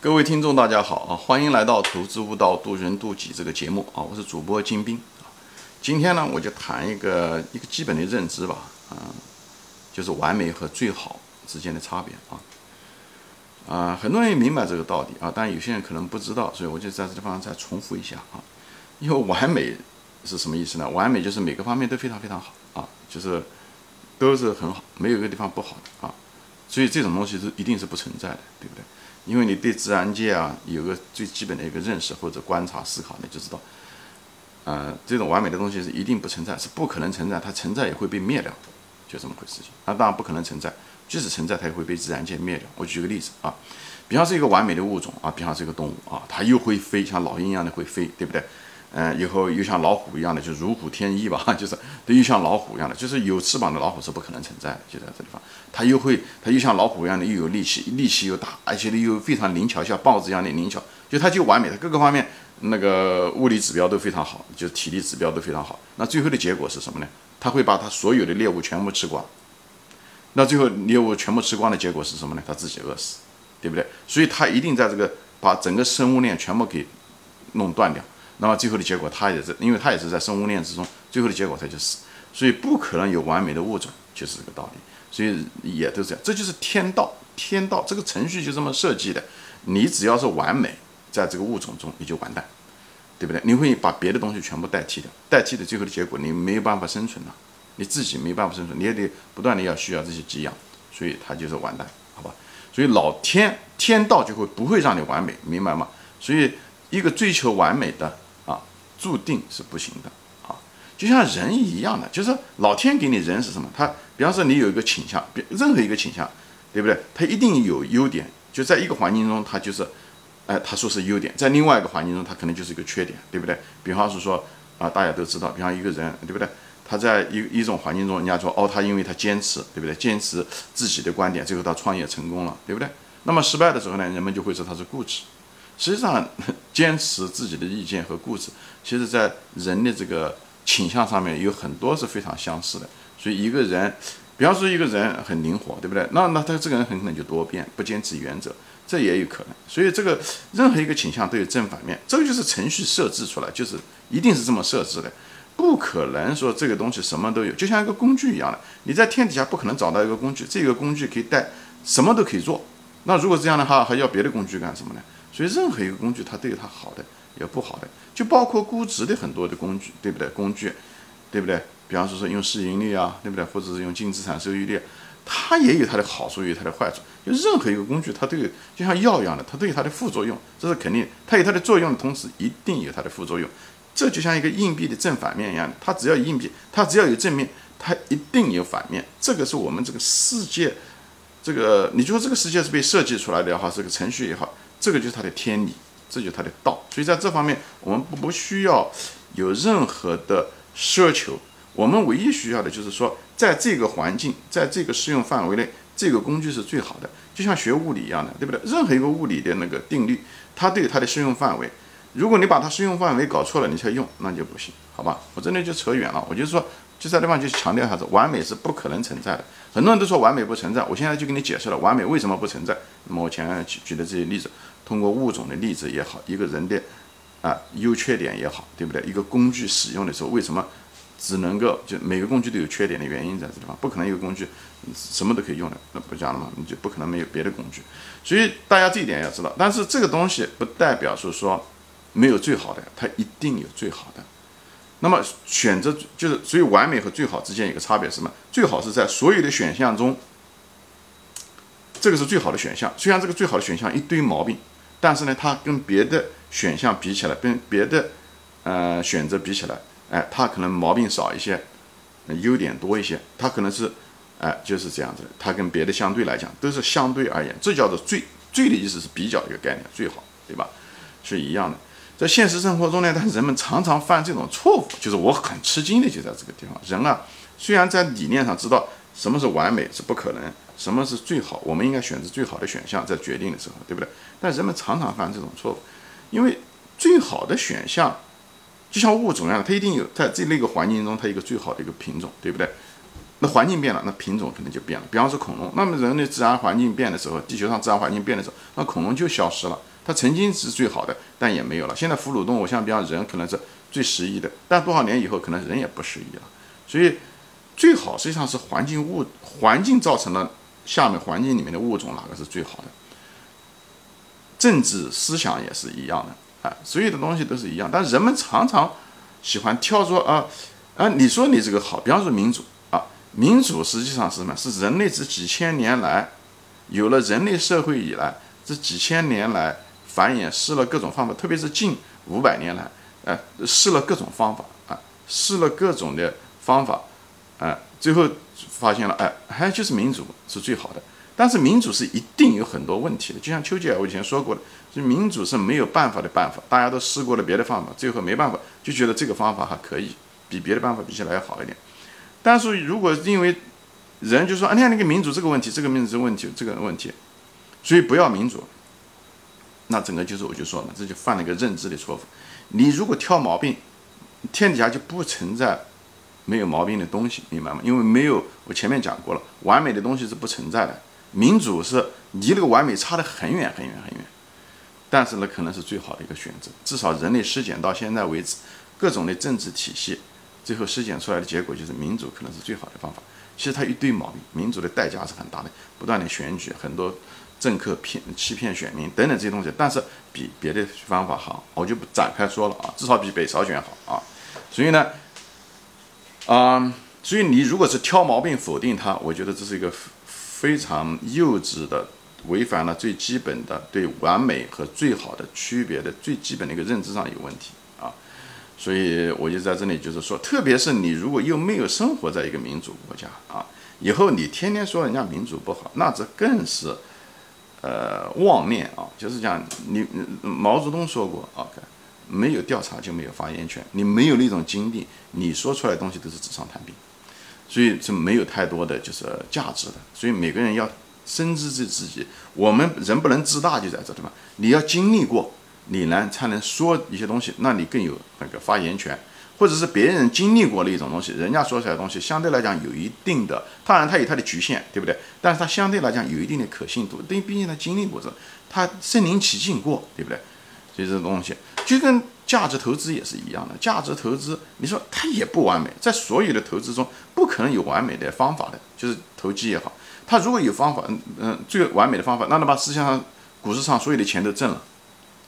各位听众，大家好啊！欢迎来到《投资悟道，渡人渡己》这个节目啊！我是主播金兵。今天呢，我就谈一个一个基本的认知吧，啊，就是完美和最好之间的差别啊。啊，很多人也明白这个道理啊，但有些人可能不知道，所以我就在这地方再重复一下啊。因为完美是什么意思呢？完美就是每个方面都非常非常好啊，就是都是很好，没有一个地方不好的啊。所以这种东西是一定是不存在的，对不对？因为你对自然界啊有个最基本的一个认识或者观察思考，你就知道，呃，这种完美的东西是一定不存在，是不可能存在，它存在也会被灭掉，就这么回事情。那当然不可能存在，即使存在，它也会被自然界灭掉。我举个例子啊，比方是一个完美的物种啊，比方是一个动物啊，它又会飞，像老鹰一样的会飞，对不对？嗯，以后又像老虎一样的，就如虎添翼吧，就是都又像老虎一样的，就是有翅膀的老虎是不可能存在的，就在这地方。它又会，它又像老虎一样的，又有力气，力气又大，而且呢又非常灵巧，像豹子一样的灵巧，就它就完美，它各个方面那个物理指标都非常好，就体力指标都非常好。那最后的结果是什么呢？它会把它所有的猎物全部吃光。那最后猎物全部吃光的结果是什么呢？它自己饿死，对不对？所以它一定在这个把整个生物链全部给弄断掉。那么最后的结果，它也是，因为它也是在生物链之中，最后的结果它就死，所以不可能有完美的物种，就是这个道理。所以也都是这样，这就是天道，天道这个程序就这么设计的。你只要是完美，在这个物种中你就完蛋，对不对？你会把别的东西全部代替掉，代替的最后的结果，你没有办法生存了，你自己没办法生存，你也得不断的要需要这些给养，所以它就是完蛋，好吧？所以老天天道就会不会让你完美，明白吗？所以一个追求完美的。注定是不行的啊，就像人一样的，就是老天给你人是什么？他比方说你有一个倾向，比任何一个倾向，对不对？他一定有优点，就在一个环境中，他就是，哎，他说是优点，在另外一个环境中，他可能就是一个缺点，对不对？比方是说啊，大家都知道，比方一个人，对不对？他在一一种环境中，人家说哦，他因为他坚持，对不对？坚持自己的观点，最后他创业成功了，对不对？那么失败的时候呢，人们就会说他是固执。实际上，坚持自己的意见和固执，其实在人的这个倾向上面有很多是非常相似的。所以，一个人，比方说一个人很灵活，对不对？那那他这个人很可能就多变，不坚持原则，这也有可能。所以，这个任何一个倾向都有正反面，这个就是程序设置出来，就是一定是这么设置的，不可能说这个东西什么都有，就像一个工具一样的，你在天底下不可能找到一个工具，这个工具可以带什么都可以做。那如果这样的话，还要别的工具干什么呢？所以任何一个工具，它都有它好的，有不好的，就包括估值的很多的工具，对不对？工具，对不对？比方说说用市盈率啊，对不对？或者是用净资产收益率，它也有它的好处，也有它的坏处。就任何一个工具，它都有，就像药一样的，它都有它的副作用，这是肯定。它有它的作用的同时，一定有它的副作用。这就像一个硬币的正反面一样，它只要硬币，它只要有正面，它一定有反面。这个是我们这个世界，这个你就说这个世界是被设计出来的也好，是个程序也好。这个就是它的天理，这就是它的道，所以在这方面我们不不需要有任何的奢求，我们唯一需要的就是说，在这个环境，在这个适用范围内，这个工具是最好的，就像学物理一样的，对不对？任何一个物理的那个定律，它都有它的适用范围，如果你把它适用范围搞错了，你才用，那就不行，好吧？我真的就扯远了，我就说，就在地方就强调一下子，完美是不可能存在的。很多人都说完美不存在，我现在就给你解释了完美为什么不存在。那么我前面举举的这些例子，通过物种的例子也好，一个人的啊优缺点也好，对不对？一个工具使用的时候，为什么只能够就每个工具都有缺点的原因在这地方，不可能一个工具什么都可以用的，那不讲了吗？你就不可能没有别的工具。所以大家这一点要知道，但是这个东西不代表是说没有最好的，它一定有最好的。那么选择就是，所以完美和最好之间有个差别是什么？最好是在所有的选项中，这个是最好的选项。虽然这个最好的选项一堆毛病，但是呢，它跟别的选项比起来，跟别的呃选择比起来，哎，它可能毛病少一些，优点多一些。它可能是哎就是这样子，它跟别的相对来讲都是相对而言，这叫做最最的意思是比较一个概念，最好，对吧？是一样的。在现实生活中呢，但是人们常常犯这种错误，就是我很吃惊的就在这个地方。人啊，虽然在理念上知道什么是完美是不可能，什么是最好，我们应该选择最好的选项在决定的时候，对不对？但人们常常犯这种错误，因为最好的选项就像物种一样，它一定有在这那个环境中，它一个最好的一个品种，对不对？那环境变了，那品种可能就变了。比方说恐龙，那么人类自然环境变的时候，地球上自然环境变的时候，那恐龙就消失了。它曾经是最好的，但也没有了。现在哺乳动物像比方人可能是最适宜的，但多少年以后可能人也不适宜了。所以最好实际上是环境物环境造成了下面环境里面的物种哪个是最好的。政治思想也是一样的啊，所有的东西都是一样，但人们常常喜欢挑说啊啊，你说你这个好，比方说民主啊。民主实际上是什么？是人类这几千年来，有了人类社会以来，这几千年来繁衍试了各种方法，特别是近五百年来，呃，试了各种方法啊，试了各种的方法，啊，最后发现了，哎，还就是民主是最好的。但是民主是一定有很多问题的，就像丘吉尔我以前说过的，就民主是没有办法的办法，大家都试过了别的方法，最后没办法，就觉得这个方法还可以，比别的办法比起来要好一点。但是如果因为人就说啊，你看那个民主这个问题，这个民主这个问题，这个问题，所以不要民主，那整个就是我就说了，这就犯了一个认知的错误。你如果挑毛病，天底下就不存在没有毛病的东西，明白吗？因为没有我前面讲过了，完美的东西是不存在的。民主是离那个完美差得很远很远很远，但是呢，可能是最好的一个选择。至少人类实践到现在为止，各种的政治体系。最后实践出来的结果就是民主可能是最好的方法。其实它一堆毛病，民主的代价是很大的，不断的选举，很多政客骗欺骗选民等等这些东西。但是比别的方法好，我就不展开说了啊，至少比北朝鲜好啊。所以呢，啊，所以你如果是挑毛病否定它，我觉得这是一个非常幼稚的，违反了最基本的对完美和最好的区别的最基本的一个认知上有问题啊。所以我就在这里，就是说，特别是你如果又没有生活在一个民主国家啊，以后你天天说人家民主不好，那这更是，呃，妄念啊。就是讲你毛泽东说过啊，没有调查就没有发言权，你没有那种经历，你说出来的东西都是纸上谈兵，所以是没有太多的就是价值的。所以每个人要深知自自己，我们人不能自大，就在这地方，你要经历过。你呢才能说一些东西，那你更有那个发言权，或者是别人经历过的一种东西，人家说出来的东西相对来讲有一定的，当然它有它的局限，对不对？但是它相对来讲有一定的可信度，因为毕竟他经历过这，他身临其境过，对不对？所以这东西就跟价值投资也是一样的，价值投资你说它也不完美，在所有的投资中不可能有完美的方法的，就是投机也好，它如果有方法，嗯嗯，最完美的方法，那能把世界上股市上所有的钱都挣了。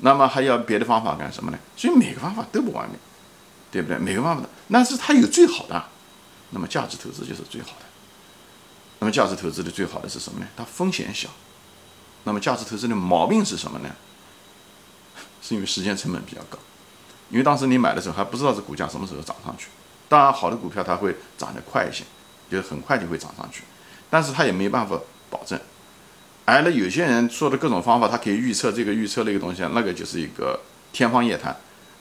那么还要别的方法干什么呢？所以每个方法都不完美，对不对？每个方法的，但是它有最好的。那么价值投资就是最好的。那么价值投资的最好的是什么呢？它风险小。那么价值投资的毛病是什么呢？是因为时间成本比较高。因为当时你买的时候还不知道这股价什么时候涨上去。当然，好的股票它会涨得快一些，就是很快就会涨上去，但是它也没办法保证。而，那有些人说的各种方法，他可以预测这个预测那个东西，那个就是一个天方夜谭。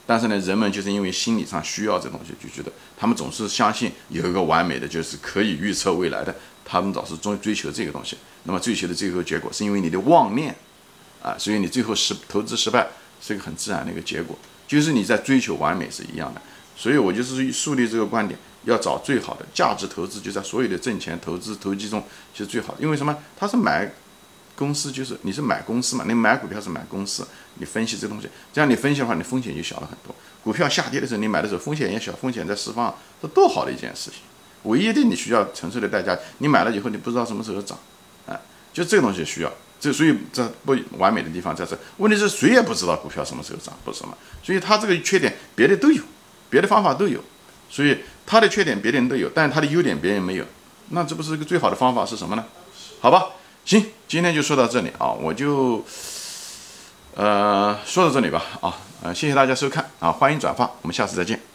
但是呢，人们就是因为心理上需要这东西，就觉得他们总是相信有一个完美的，就是可以预测未来的，他们总是追追求这个东西。那么追求的最后结果，是因为你的妄念啊，所以你最后失投资失败是一个很自然的一个结果，就是你在追求完美是一样的。所以我就是树立这个观点，要找最好的价值投资，就在所有的挣钱投资投机中是最好。因为什么？他是买。公司就是你是买公司嘛？你买股票是买公司，你分析这东西，这样你分析的话，你风险就小了很多。股票下跌的时候，你买的时候风险也小，风险在释放，这多好的一件事情。唯一的你需要承受的代价，你买了以后你不知道什么时候涨，哎，就这个东西需要。这所以这不完美的地方在这。问题是谁也不知道股票什么时候涨，不是吗？所以它这个缺点别的都有，别的方法都有，所以它的缺点别的人都有，但是它的优点别人没有，那这不是一个最好的方法是什么呢？好吧。行，今天就说到这里啊，我就，呃，说到这里吧啊，呃，谢谢大家收看啊，欢迎转发，我们下次再见。